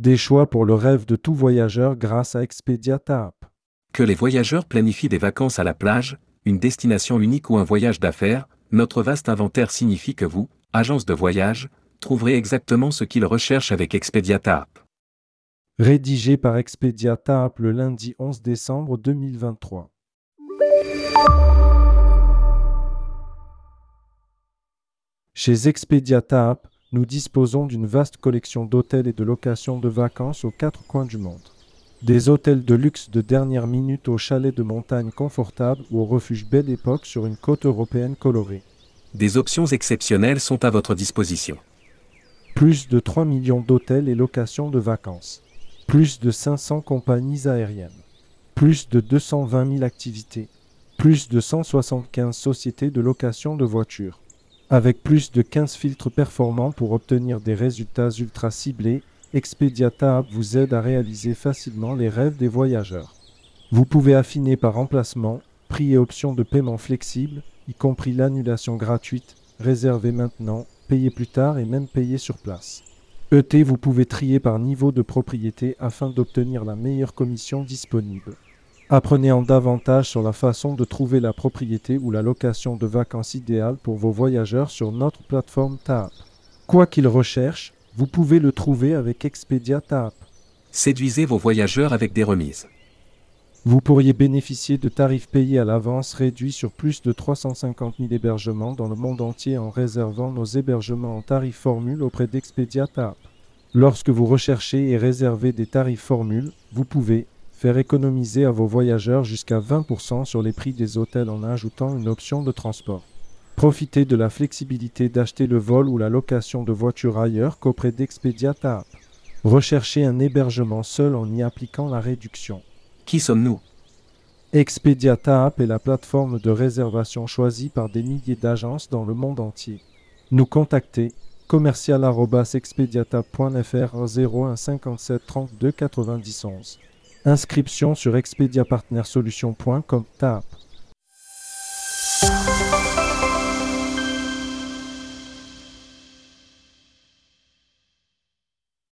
Des choix pour le rêve de tout voyageur grâce à Expedia TAP. Que les voyageurs planifient des vacances à la plage, une destination unique ou un voyage d'affaires, notre vaste inventaire signifie que vous, agence de voyage, trouverez exactement ce qu'ils recherchent avec Expedia TAP. Rédigé par Expedia TAP le lundi 11 décembre 2023. Chez Expedia TAP, nous disposons d'une vaste collection d'hôtels et de locations de vacances aux quatre coins du monde. Des hôtels de luxe de dernière minute aux chalets de montagne confortables ou au refuge Belle Époque sur une côte européenne colorée. Des options exceptionnelles sont à votre disposition. Plus de 3 millions d'hôtels et locations de vacances. Plus de 500 compagnies aériennes. Plus de 220 000 activités. Plus de 175 sociétés de location de voitures. Avec plus de 15 filtres performants pour obtenir des résultats ultra ciblés, Expedia Tab vous aide à réaliser facilement les rêves des voyageurs. Vous pouvez affiner par emplacement, prix et options de paiement flexibles, y compris l'annulation gratuite, réserver maintenant, payer plus tard et même payer sur place. ET, vous pouvez trier par niveau de propriété afin d'obtenir la meilleure commission disponible. Apprenez en davantage sur la façon de trouver la propriété ou la location de vacances idéale pour vos voyageurs sur notre plateforme TAP. Quoi qu'ils recherchent, vous pouvez le trouver avec Expedia TAP. Séduisez vos voyageurs avec des remises. Vous pourriez bénéficier de tarifs payés à l'avance réduits sur plus de 350 000 hébergements dans le monde entier en réservant nos hébergements en tarif formule auprès d'Expedia TAP. Lorsque vous recherchez et réservez des tarifs formules, vous pouvez, faire économiser à vos voyageurs jusqu'à 20% sur les prix des hôtels en ajoutant une option de transport. Profitez de la flexibilité d'acheter le vol ou la location de voitures ailleurs qu'auprès d'Expedia TAP. Recherchez un hébergement seul en y appliquant la réduction. Qui sommes-nous? Expedia TAP est la plateforme de réservation choisie par des milliers d'agences dans le monde entier. Nous contacter commercial@expediatap.fr 01 57 32 90 11. Inscription sur expediapartnersolutions.com TAP.